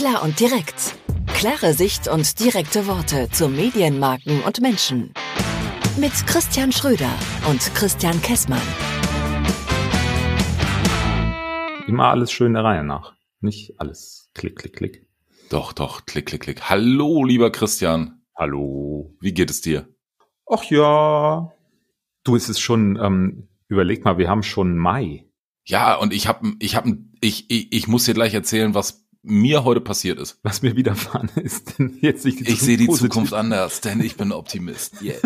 Klar und direkt. Klare Sicht und direkte Worte zu Medienmarken und Menschen. Mit Christian Schröder und Christian Kessmann. Immer alles schön der Reihe nach. Nicht alles klick, klick, klick. Doch, doch, klick, klick, klick. Hallo, lieber Christian. Hallo. Wie geht es dir? Ach ja. Du, es ist schon, ähm, überleg mal, wir haben schon Mai. Ja, und ich habe, ich habe, ich, ich, ich muss dir gleich erzählen, was mir heute passiert ist. Was mir widerfahren ist. Denn jetzt nicht ich sehe die Zukunft anders, denn ich bin Optimist. Yeah.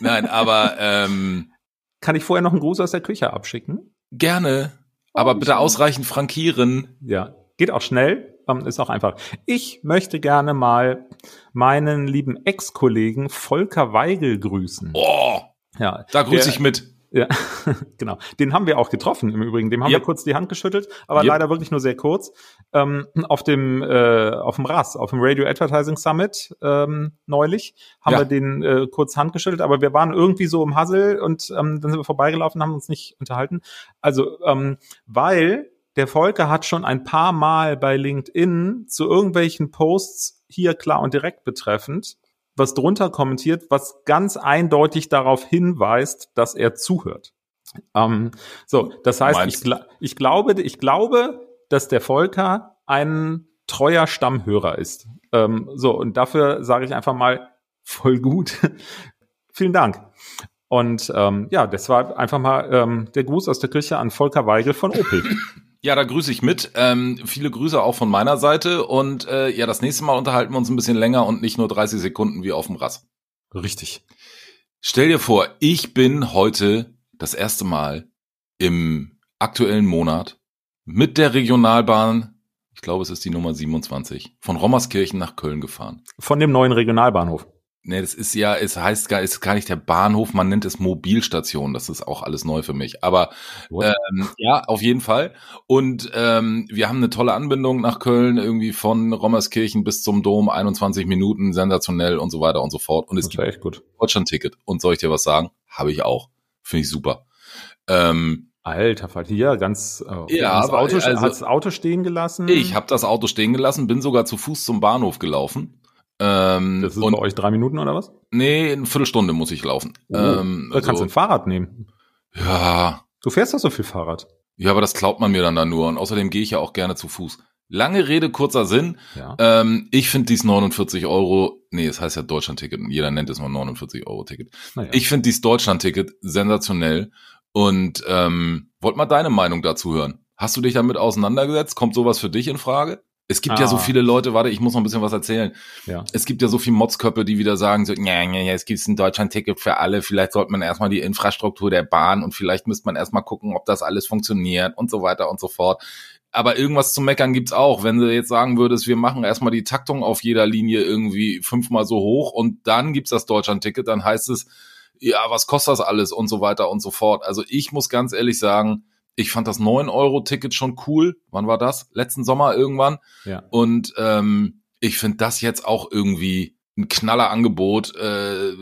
Nein, aber ähm, kann ich vorher noch einen Gruß aus der Küche abschicken? Gerne, aber oh, bitte ausreichend frankieren. Ja, geht auch schnell. Ist auch einfach. Ich möchte gerne mal meinen lieben Ex-Kollegen Volker Weigel grüßen. Oh, ja, da grüße ich mit. Ja, genau. Den haben wir auch getroffen im Übrigen. Dem haben yep. wir kurz die Hand geschüttelt, aber yep. leider wirklich nur sehr kurz. Ähm, auf dem äh, auf dem RAS, auf dem Radio Advertising Summit ähm, neulich haben ja. wir den äh, kurz Hand geschüttelt, aber wir waren irgendwie so im Hassel und ähm, dann sind wir vorbeigelaufen, haben uns nicht unterhalten. Also ähm, weil der Volker hat schon ein paar Mal bei LinkedIn zu irgendwelchen Posts hier klar und direkt betreffend was drunter kommentiert, was ganz eindeutig darauf hinweist, dass er zuhört. Ähm, so, das heißt, ich, ich, glaube, ich glaube, dass der Volker ein treuer Stammhörer ist. Ähm, so, und dafür sage ich einfach mal voll gut. Vielen Dank. Und ähm, ja, das war einfach mal ähm, der Gruß aus der Küche an Volker Weigel von Opel. Ja, da grüße ich mit. Ähm, viele Grüße auch von meiner Seite. Und äh, ja, das nächste Mal unterhalten wir uns ein bisschen länger und nicht nur 30 Sekunden wie auf dem Rass. Richtig. Stell dir vor, ich bin heute das erste Mal im aktuellen Monat mit der Regionalbahn, ich glaube es ist die Nummer 27, von Rommerskirchen nach Köln gefahren. Von dem neuen Regionalbahnhof. Nee, das ist ja, es heißt gar, ist gar nicht der Bahnhof, man nennt es Mobilstation. Das ist auch alles neu für mich. Aber ähm, ja, auf jeden Fall. Und ähm, wir haben eine tolle Anbindung nach Köln, irgendwie von Rommerskirchen bis zum Dom, 21 Minuten, sensationell und so weiter und so fort. Und es gibt echt gut. Deutschland-Ticket. Und soll ich dir was sagen? Habe ich auch. Finde ich super. Ähm, Alter, hier ganz äh, ja, das Auto, also, das Auto stehen gelassen. Ich habe das Auto stehen gelassen, bin sogar zu Fuß zum Bahnhof gelaufen ähm, das ist und, bei euch drei Minuten oder was? Nee, eine Viertelstunde muss ich laufen. Oh, ähm, da kannst du ein Fahrrad nehmen. Ja. Du fährst doch so viel Fahrrad. Ja, aber das klaut man mir dann da nur. Und außerdem gehe ich ja auch gerne zu Fuß. Lange Rede, kurzer Sinn. Ja. Ähm, ich finde dies 49 Euro, nee, es heißt ja Deutschland-Ticket. Jeder nennt es nur 49 Euro Ticket. Ja. Ich finde dies Deutschland-Ticket sensationell und ähm, wollt mal deine Meinung dazu hören. Hast du dich damit auseinandergesetzt? Kommt sowas für dich in Frage? Es gibt ah. ja so ah. viele Leute, warte, ich muss noch ein bisschen was erzählen. Ja. Es gibt ja so viele Motzköpfe, die wieder sagen, so, ja, ja, ja, es gibt ein Deutschland-Ticket für alle, vielleicht sollte man erstmal die Infrastruktur der Bahn und vielleicht müsste man erstmal gucken, ob das alles funktioniert und so weiter und so fort. Aber irgendwas zu meckern gibt's auch. Wenn du jetzt sagen würdest, wir machen erstmal die Taktung auf jeder Linie irgendwie fünfmal so hoch und dann gibt's das Deutschland-Ticket, dann heißt es, ja, was kostet das alles und so weiter und so fort. Also ich muss ganz ehrlich sagen, ich fand das 9-Euro-Ticket schon cool. Wann war das? Letzten Sommer irgendwann. Ja. Und ähm, ich finde das jetzt auch irgendwie ein knaller Angebot. Äh,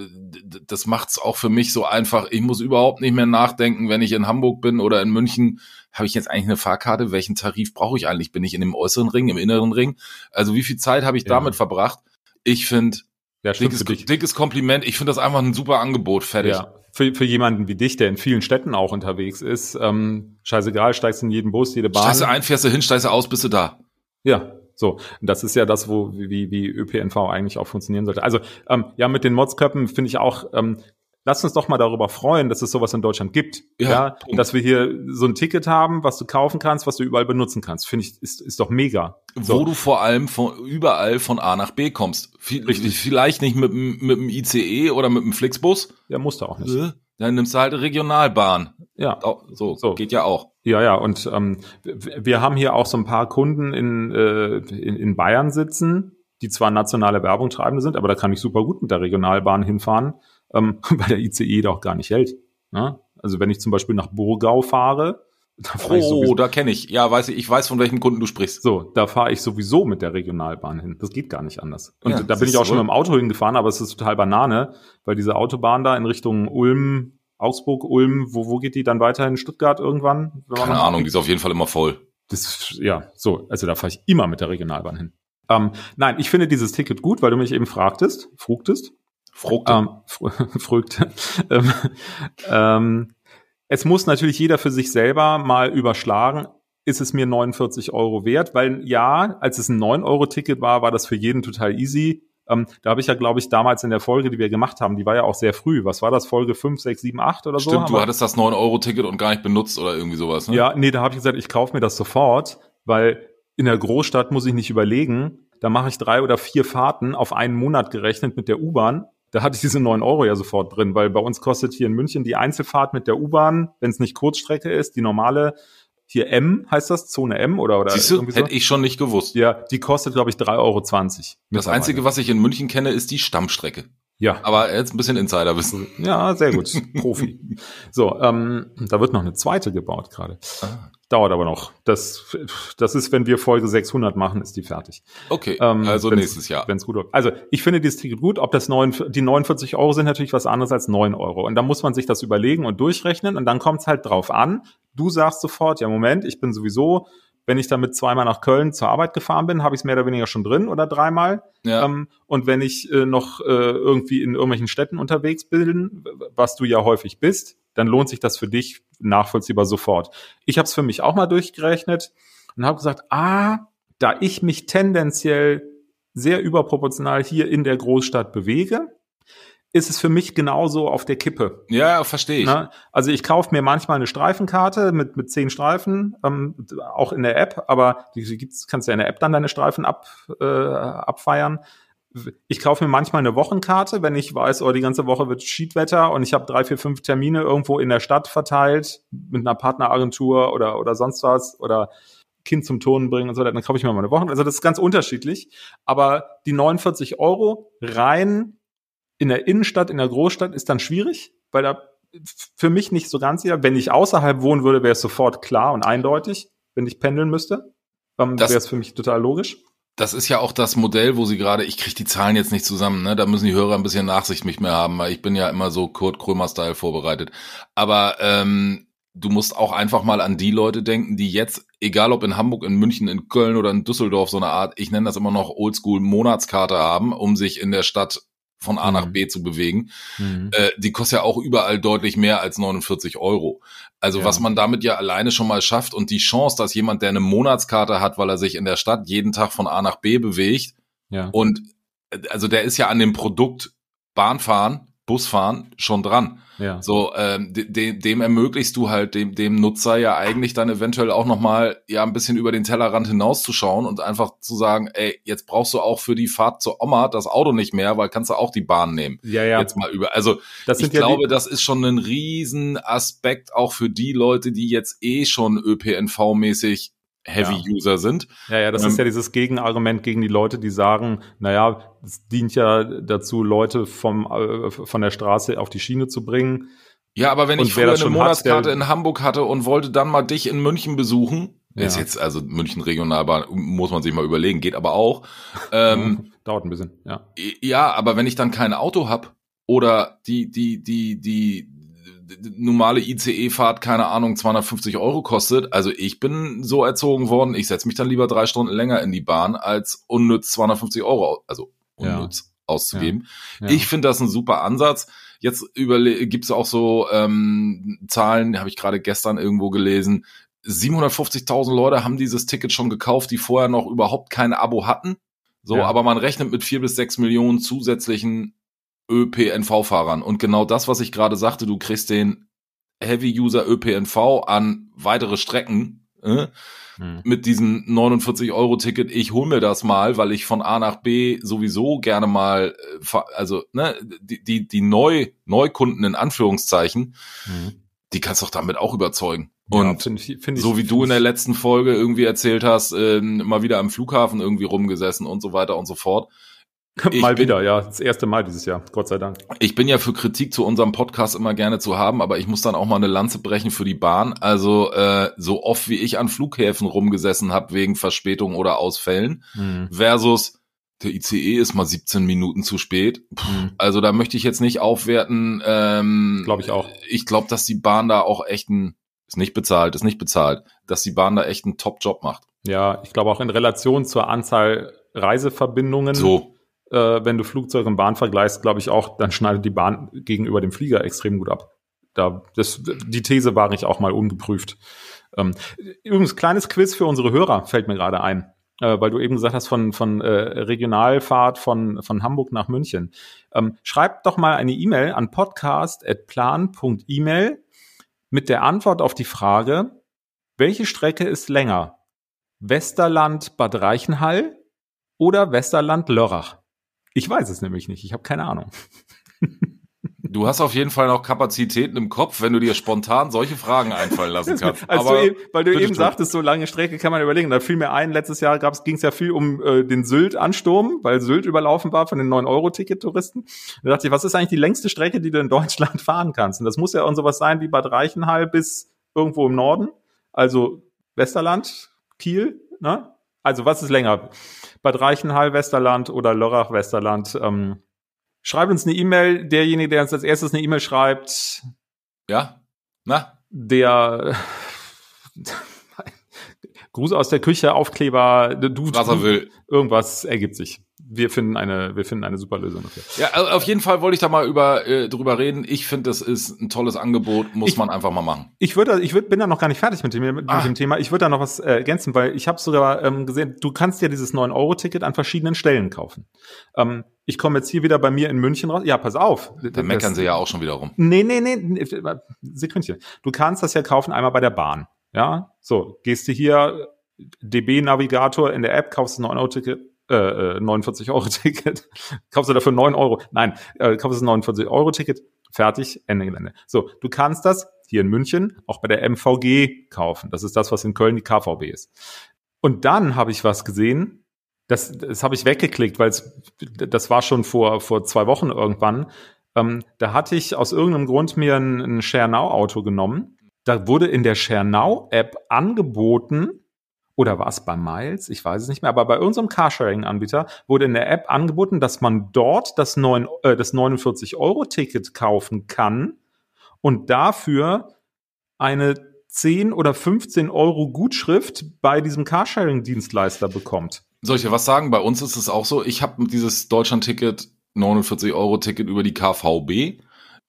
das macht's auch für mich so einfach. Ich muss überhaupt nicht mehr nachdenken, wenn ich in Hamburg bin oder in München. Habe ich jetzt eigentlich eine Fahrkarte? Welchen Tarif brauche ich eigentlich? Bin ich in dem äußeren Ring, im inneren Ring? Also wie viel Zeit habe ich ja. damit verbracht? Ich finde, ja, dickes, dickes Kompliment. Ich finde das einfach ein super Angebot. Fertig. Ja für, für jemanden wie dich, der in vielen Städten auch unterwegs ist, ähm, scheißegal, steigst in jeden Bus, jede Bahn. Steigst du ein, fährst du hin, steigst du aus, bist du da. Ja, so. Und das ist ja das, wo wie, wie ÖPNV eigentlich auch funktionieren sollte. Also ähm, ja, mit den Modsköppen finde ich auch, ähm, lass uns doch mal darüber freuen, dass es sowas in Deutschland gibt. Ja, ja dass wir hier so ein Ticket haben, was du kaufen kannst, was du überall benutzen kannst. Finde ich, ist, ist doch mega. So. Wo du vor allem von überall von A nach B kommst. Richtig. Vielleicht nicht mit, mit dem ICE oder mit dem Flixbus. Ja, musst du auch nicht. Äh, dann nimmst du halt eine Regionalbahn. Ja. So, so. geht ja auch. Ja, ja, und ähm, wir haben hier auch so ein paar Kunden in, äh, in, in Bayern sitzen, die zwar nationale Werbung treibende sind, aber da kann ich super gut mit der Regionalbahn hinfahren ähm, weil der ICE doch gar nicht hält. Ne? Also wenn ich zum Beispiel nach Burgau fahre, da fahre oh, ich sowieso, da kenne ich. Ja, weiß ich, ich weiß, von welchem Kunden du sprichst. So, da fahre ich sowieso mit der Regionalbahn hin. Das geht gar nicht anders. Und ja, da bin ich auch schon mit dem Auto hingefahren, aber es ist total Banane, weil diese Autobahn da in Richtung Ulm, Augsburg, Ulm, wo, wo geht die dann weiter in Stuttgart irgendwann? Keine Ahnung, die ist auf jeden Fall immer voll. Das, ja, so, also da fahre ich immer mit der Regionalbahn hin. Ähm, nein, ich finde dieses Ticket gut, weil du mich eben fragtest, frugtest. Frugte. Ähm, frugte. ähm, ähm, es muss natürlich jeder für sich selber mal überschlagen, ist es mir 49 Euro wert, weil ja, als es ein 9-Euro-Ticket war, war das für jeden total easy. Ähm, da habe ich ja, glaube ich, damals in der Folge, die wir gemacht haben, die war ja auch sehr früh. Was war das? Folge 5, 6, 7, 8 oder Stimmt, so? Stimmt, du hattest das 9-Euro-Ticket und gar nicht benutzt oder irgendwie sowas, ne? Ja, nee, da habe ich gesagt, ich kaufe mir das sofort, weil in der Großstadt muss ich nicht überlegen. Da mache ich drei oder vier Fahrten auf einen Monat gerechnet mit der U-Bahn. Da hatte ich diese 9 Euro ja sofort drin, weil bei uns kostet hier in München die Einzelfahrt mit der U-Bahn, wenn es nicht Kurzstrecke ist, die normale hier M heißt das, Zone M oder oder Siehst du, so? hätte ich schon nicht gewusst. Ja, die kostet glaube ich 3,20 Euro. Das einzige, was ich in München kenne, ist die Stammstrecke. Ja. Aber jetzt ein bisschen Insiderwissen. Ja, sehr gut. Profi. So, ähm, da wird noch eine zweite gebaut gerade. Ah. Dauert aber noch. Das, das ist, wenn wir Folge 600 machen, ist die fertig. Okay, ähm, also nächstes Jahr. Wenn es gut läuft. Also ich finde dieses Ticket gut. Ob das neun, die 49 Euro sind natürlich was anderes als 9 Euro. Und da muss man sich das überlegen und durchrechnen. Und dann kommt es halt drauf an. Du sagst sofort, ja Moment, ich bin sowieso wenn ich damit zweimal nach Köln zur Arbeit gefahren bin, habe ich es mehr oder weniger schon drin oder dreimal. Ja. Ähm, und wenn ich äh, noch äh, irgendwie in irgendwelchen Städten unterwegs bin, was du ja häufig bist, dann lohnt sich das für dich nachvollziehbar sofort. Ich habe es für mich auch mal durchgerechnet und habe gesagt, ah, da ich mich tendenziell sehr überproportional hier in der Großstadt bewege, ist es für mich genauso auf der Kippe. Ja, verstehe ich. Na, also ich kaufe mir manchmal eine Streifenkarte mit, mit zehn Streifen, ähm, auch in der App, aber die gibt's, kannst ja in der App dann deine Streifen ab, äh, abfeiern. Ich kaufe mir manchmal eine Wochenkarte, wenn ich weiß, oh, die ganze Woche wird Schiedwetter und ich habe drei, vier, fünf Termine irgendwo in der Stadt verteilt mit einer Partneragentur oder, oder sonst was oder Kind zum Tonen bringen und so, dann kaufe ich mir mal eine Woche. Also das ist ganz unterschiedlich. Aber die 49 Euro rein in der Innenstadt, in der Großstadt ist dann schwierig, weil da für mich nicht so ganz sicher. Wenn ich außerhalb wohnen würde, wäre es sofort klar und eindeutig. Wenn ich pendeln müsste, dann wäre es für mich total logisch. Das ist ja auch das Modell, wo sie gerade, ich kriege die Zahlen jetzt nicht zusammen, ne? Da müssen die Hörer ein bisschen Nachsicht mich mehr haben, weil ich bin ja immer so Kurt Krömer-Style vorbereitet. Aber ähm, du musst auch einfach mal an die Leute denken, die jetzt, egal ob in Hamburg, in München, in Köln oder in Düsseldorf, so eine Art, ich nenne das immer noch Oldschool-Monatskarte haben, um sich in der Stadt von A nach mhm. B zu bewegen. Mhm. Äh, die kostet ja auch überall deutlich mehr als 49 Euro. Also ja. was man damit ja alleine schon mal schafft und die Chance, dass jemand, der eine Monatskarte hat, weil er sich in der Stadt jeden Tag von A nach B bewegt ja. und äh, also der ist ja an dem Produkt Bahnfahren, Busfahren schon dran. Ja. So, ähm, de dem ermöglichst du halt dem, dem Nutzer ja eigentlich dann eventuell auch nochmal ja ein bisschen über den Tellerrand hinauszuschauen und einfach zu sagen, ey, jetzt brauchst du auch für die Fahrt zur Oma das Auto nicht mehr, weil kannst du auch die Bahn nehmen. Ja, ja. Jetzt mal über. Also ich ja glaube, das ist schon ein Riesenaspekt auch für die Leute, die jetzt eh schon ÖPNV-mäßig Heavy-User ja. sind. Ja, ja, das ähm, ist ja dieses Gegenargument gegen die Leute, die sagen, naja, es dient ja dazu, Leute vom, äh, von der Straße auf die Schiene zu bringen. Ja, aber wenn und ich früher eine Monatskarte hat, in Hamburg hatte und wollte dann mal dich in München besuchen, ja. ist jetzt, also München Regionalbahn, muss man sich mal überlegen, geht aber auch. Ähm, Dauert ein bisschen, ja. Ja, aber wenn ich dann kein Auto hab oder die, die, die, die, normale ICE-Fahrt, keine Ahnung, 250 Euro kostet. Also ich bin so erzogen worden, ich setze mich dann lieber drei Stunden länger in die Bahn, als unnütz 250 Euro, also unnütz ja. auszugeben. Ja. Ja. Ich finde das ein super Ansatz. Jetzt gibt es auch so ähm, Zahlen, habe ich gerade gestern irgendwo gelesen. 750.000 Leute haben dieses Ticket schon gekauft, die vorher noch überhaupt kein Abo hatten. So, aber man rechnet mit vier bis sechs Millionen zusätzlichen ÖPNV-Fahrern. Und genau das, was ich gerade sagte, du kriegst den Heavy-User ÖPNV an weitere Strecken äh, hm. mit diesem 49-Euro-Ticket. Ich hol mir das mal, weil ich von A nach B sowieso gerne mal, äh, also ne, die, die, die Neu Neukunden in Anführungszeichen, hm. die kannst du doch damit auch überzeugen. Und ja, find ich, find so wie du in der letzten Folge irgendwie erzählt hast, äh, mal wieder am Flughafen irgendwie rumgesessen und so weiter und so fort. mal bin, wieder, ja. Das erste Mal dieses Jahr, Gott sei Dank. Ich bin ja für Kritik zu unserem Podcast immer gerne zu haben, aber ich muss dann auch mal eine Lanze brechen für die Bahn. Also äh, so oft wie ich an Flughäfen rumgesessen habe wegen Verspätung oder Ausfällen mhm. versus der ICE ist mal 17 Minuten zu spät. Puh, mhm. Also da möchte ich jetzt nicht aufwerten. Ähm, glaube ich auch. Ich glaube, dass die Bahn da auch echt ein ist nicht bezahlt, ist nicht bezahlt, dass die Bahn da echt einen Top-Job macht. Ja, ich glaube auch in Relation zur Anzahl Reiseverbindungen. So. Äh, wenn du Flugzeug und Bahn vergleichst, glaube ich auch, dann schneidet die Bahn gegenüber dem Flieger extrem gut ab. Da, das, die These war ich auch mal ungeprüft. Ähm, übrigens, kleines Quiz für unsere Hörer fällt mir gerade ein, äh, weil du eben gesagt hast von, von äh, Regionalfahrt von, von Hamburg nach München. Ähm, schreibt doch mal eine E-Mail an podcast.plan.email mit der Antwort auf die Frage, welche Strecke ist länger? Westerland Bad Reichenhall oder Westerland Lörrach? Ich weiß es nämlich nicht, ich habe keine Ahnung. Du hast auf jeden Fall noch Kapazitäten im Kopf, wenn du dir spontan solche Fragen einfallen lassen kannst. also Aber eben, weil du eben sagtest, so lange Strecke kann man überlegen. Da fiel mir ein, letztes Jahr ging es ja viel um äh, den Sylt-Ansturm, weil Sylt überlaufen war von den 9-Euro-Ticket-Touristen. Da dachte ich, was ist eigentlich die längste Strecke, die du in Deutschland fahren kannst? Und das muss ja auch sowas sein wie Bad Reichenhall bis irgendwo im Norden. Also Westerland, Kiel, ne? Also was ist länger? Bad Reichenhall, Westerland oder Lörrach, Westerland? Ähm, Schreibt uns eine E-Mail. Derjenige, der uns als erstes eine E-Mail schreibt. Ja? Na? Der Gruß aus der Küche, Aufkleber, du, was er will. Irgendwas ergibt sich wir finden eine, wir finden eine super Lösung dafür. Ja, auf jeden Fall wollte ich da mal über äh, drüber reden. Ich finde, das ist ein tolles Angebot, muss ich, man einfach mal machen. Ich würde, ich würd, bin da noch gar nicht fertig mit dem, mit ah. dem Thema. Ich würde da noch was äh, ergänzen, weil ich habe sogar ähm, gesehen, du kannst ja dieses 9-Euro-Ticket an verschiedenen Stellen kaufen. Ähm, ich komme jetzt hier wieder bei mir in München raus. Ja, pass auf. Da meckern sie ja auch schon wieder rum. Nee, nee, nee, Sekündchen. Du kannst das ja kaufen einmal bei der Bahn. Ja, so, gehst du hier DB-Navigator in der App, kaufst ein 9-Euro-Ticket, äh, 49 äh, Euro Ticket, kaufst du dafür 9 Euro, nein, äh, kaufst du ein 49 Euro Ticket, fertig, Ende Gelände. So, du kannst das hier in München auch bei der MVG kaufen. Das ist das, was in Köln die KVB ist. Und dann habe ich was gesehen, das, das habe ich weggeklickt, weil das war schon vor, vor zwei Wochen irgendwann. Ähm, da hatte ich aus irgendeinem Grund mir ein, ein ShareNow-Auto genommen. Da wurde in der ShareNow-App angeboten, oder war es bei Miles? Ich weiß es nicht mehr. Aber bei unserem Carsharing-Anbieter wurde in der App angeboten, dass man dort das, 9, äh, das 49-Euro-Ticket kaufen kann und dafür eine 10 oder 15 Euro Gutschrift bei diesem Carsharing-Dienstleister bekommt. Soll ich dir was sagen? Bei uns ist es auch so. Ich habe dieses Deutschland-Ticket, 49 Euro Ticket über die KVB.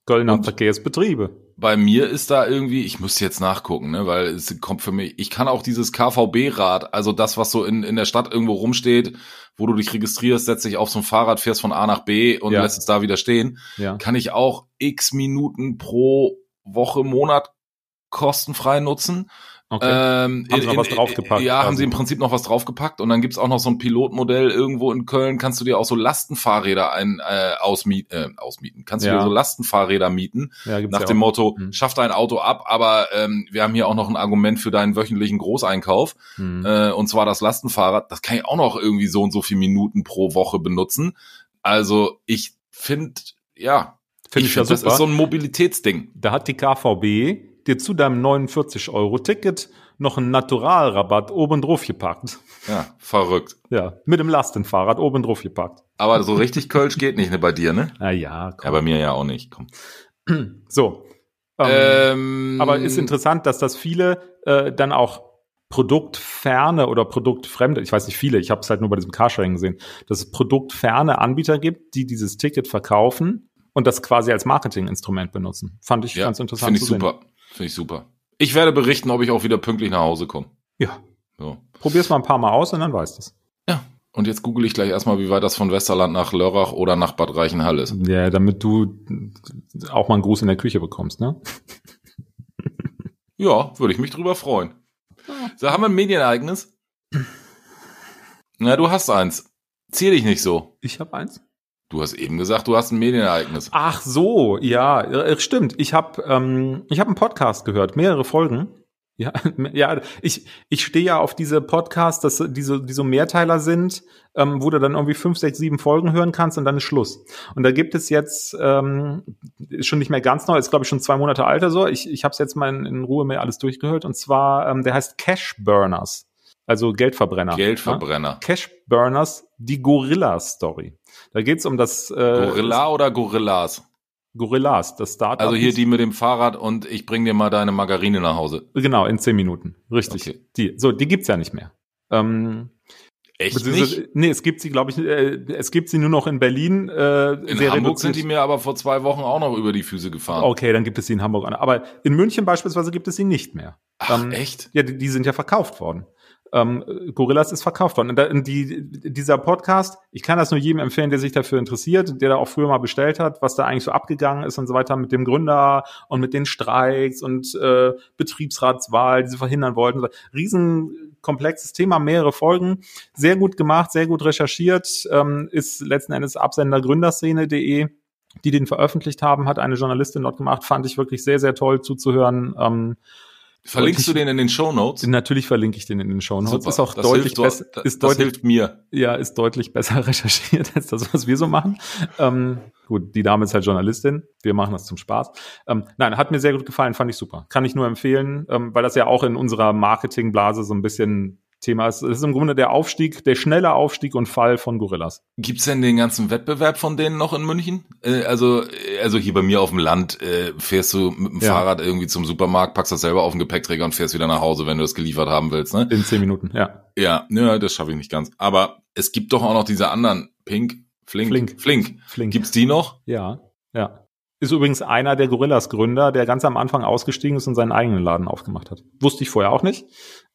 Kölner Verkehrsbetriebe bei mir ist da irgendwie, ich müsste jetzt nachgucken, ne, weil es kommt für mich, ich kann auch dieses KVB-Rad, also das, was so in, in der Stadt irgendwo rumsteht, wo du dich registrierst, setzt dich auf so ein Fahrrad, fährst von A nach B und ja. lässt es da wieder stehen, ja. kann ich auch x Minuten pro Woche, Monat kostenfrei nutzen. Okay. Ähm, haben sie noch was draufgepackt? Ja, quasi. haben sie im Prinzip noch was draufgepackt und dann gibt's auch noch so ein Pilotmodell irgendwo in Köln, kannst du dir auch so Lastenfahrräder ein, äh, ausmiet, äh, ausmieten. Kannst du ja. dir so Lastenfahrräder mieten, ja, nach dem auch. Motto, mhm. schaff dein Auto ab, aber ähm, wir haben hier auch noch ein Argument für deinen wöchentlichen Großeinkauf mhm. äh, und zwar das Lastenfahrrad, das kann ich auch noch irgendwie so und so viele Minuten pro Woche benutzen. Also ich finde, ja, find ich, ich finde, das ist so ein Mobilitätsding. Da hat die KVB dir zu deinem 49-Euro-Ticket noch einen Naturalrabatt oben drauf gepackt. Ja, verrückt. Ja, mit dem Lastenfahrrad oben drauf gepackt. Aber so richtig Kölsch geht nicht ne, bei dir, ne? Na ja, komm. Ja, bei mir ja auch nicht, komm. So. Ähm, ähm, aber ist interessant, dass das viele äh, dann auch produktferne oder produktfremde, ich weiß nicht viele, ich habe es halt nur bei diesem Carsharing gesehen, dass es produktferne Anbieter gibt, die dieses Ticket verkaufen und das quasi als Marketinginstrument benutzen. Fand ich ja, ganz interessant. Finde ich super. Finde ich super. Ich werde berichten, ob ich auch wieder pünktlich nach Hause komme. Ja. So. Probier's mal ein paar Mal aus und dann weißt du es. Ja. Und jetzt google ich gleich erstmal, wie weit das von Westerland nach Lörrach oder nach Bad Reichenhall ist. Ja, damit du auch mal einen Gruß in der Küche bekommst, ne? ja, würde ich mich drüber freuen. So, haben wir ein Medienereignis? Na, du hast eins. Zieh dich nicht so. Ich habe eins. Du hast eben gesagt, du hast ein Medienereignis. Ach so, ja, äh, stimmt. Ich habe ähm, ich hab einen Podcast gehört, mehrere Folgen. Ja, ja, ich, ich stehe ja auf diese Podcasts, dass diese, die so Mehrteiler sind, ähm, wo du dann irgendwie fünf, sechs, sieben Folgen hören kannst und dann ist Schluss. Und da gibt es jetzt, ähm, ist schon nicht mehr ganz neu, ist glaube ich schon zwei Monate alt oder so. Ich, ich habe es jetzt mal in, in Ruhe mir alles durchgehört und zwar, ähm, der heißt Cash Burners. Also Geldverbrenner. Geldverbrenner. Ja? Cash Burners, die Gorilla-Story. Da geht's um das. Äh, Gorilla oder Gorillas? Gorillas, das Startup. Also hier die mit dem Fahrrad und ich bring dir mal deine Margarine nach Hause. Genau, in zehn Minuten. Richtig. Okay. Die, so, die gibt's ja nicht mehr. Ähm, Echt nicht? Nee, es gibt sie, glaube ich, äh, es gibt sie nur noch in Berlin. Äh, in Hamburg reduziert. sind die mir aber vor zwei Wochen auch noch über die Füße gefahren. Okay, dann gibt es sie in Hamburg. Aber in München beispielsweise gibt es sie nicht mehr. Ach, ähm, echt? Ja, die, die sind ja verkauft worden ähm, Gorillas ist verkauft worden. Und die, dieser Podcast, ich kann das nur jedem empfehlen, der sich dafür interessiert, der da auch früher mal bestellt hat, was da eigentlich so abgegangen ist und so weiter mit dem Gründer und mit den Streiks und äh, Betriebsratswahl, die sie verhindern wollten. Riesenkomplexes Thema, mehrere Folgen. Sehr gut gemacht, sehr gut recherchiert, ähm, ist letzten Endes Absender gründerszene.de die den veröffentlicht haben, hat eine Journalistin dort gemacht, fand ich wirklich sehr, sehr toll zuzuhören. Ähm, Verlinkst ich, du den in den Show Notes? Natürlich verlinke ich den in den Show Notes. Ist auch das deutlich besser. Ist das deutlich, hilft mir. Ja, ist deutlich besser recherchiert als das, was wir so machen. Ähm, gut, die Dame ist halt Journalistin. Wir machen das zum Spaß. Ähm, nein, hat mir sehr gut gefallen, fand ich super. Kann ich nur empfehlen, ähm, weil das ja auch in unserer Marketingblase so ein bisschen Thema ist. Es ist im Grunde der Aufstieg, der schnelle Aufstieg und Fall von Gorillas. Gibt's denn den ganzen Wettbewerb von denen noch in München? Äh, also, äh, also hier bei mir auf dem Land äh, fährst du mit dem ja. Fahrrad irgendwie zum Supermarkt, packst das selber auf den Gepäckträger und fährst wieder nach Hause, wenn du das geliefert haben willst, ne? In zehn Minuten, ja. Ja, ja, das schaffe ich nicht ganz. Aber es gibt doch auch noch diese anderen Pink, Flink, Flink, Flink. Flink. Gibt's die noch? Ja, ja. Ist übrigens einer der Gorillas Gründer, der ganz am Anfang ausgestiegen ist und seinen eigenen Laden aufgemacht hat. Wusste ich vorher auch nicht.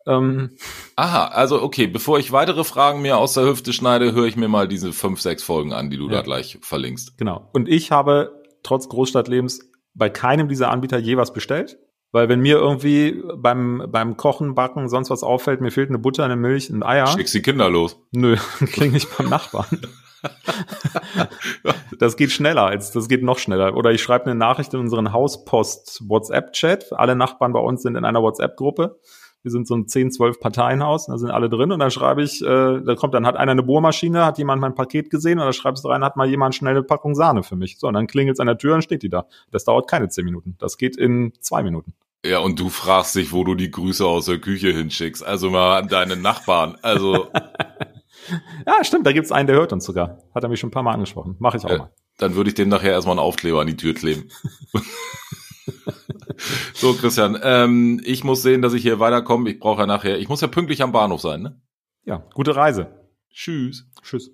Ähm, Aha, also okay, bevor ich weitere Fragen mir aus der Hüfte schneide, höre ich mir mal diese fünf, sechs Folgen an, die du ja. da gleich verlinkst. Genau. Und ich habe trotz Großstadtlebens bei keinem dieser Anbieter je was bestellt. Weil wenn mir irgendwie beim, beim Kochen, Backen, sonst was auffällt, mir fehlt eine Butter, eine Milch, ein Eier. Schickst die Kinder los. Nö, klinge ich beim Nachbarn. das geht schneller, als das geht noch schneller. Oder ich schreibe eine Nachricht in unseren Hauspost WhatsApp-Chat. Alle Nachbarn bei uns sind in einer WhatsApp-Gruppe wir sind so ein 10, 12 Parteienhaus, da sind alle drin und dann schreibe ich, äh, da kommt dann, hat einer eine Bohrmaschine, hat jemand mein Paket gesehen und da schreibst du rein, hat mal jemand schnell eine Packung Sahne für mich. So, und dann klingelt es an der Tür und steht die da. Das dauert keine 10 Minuten. Das geht in zwei Minuten. Ja, und du fragst dich, wo du die Grüße aus der Küche hinschickst. Also mal an deine Nachbarn. Also. ja, stimmt, da gibt's einen, der hört uns sogar. Hat er mich schon ein paar Mal angesprochen. Mach ich auch äh, mal. Dann würde ich dem nachher erstmal einen Aufkleber an die Tür kleben. So, Christian, ähm, ich muss sehen, dass ich hier weiterkomme. Ich brauche ja nachher, ich muss ja pünktlich am Bahnhof sein, ne? Ja, gute Reise. Tschüss. Tschüss.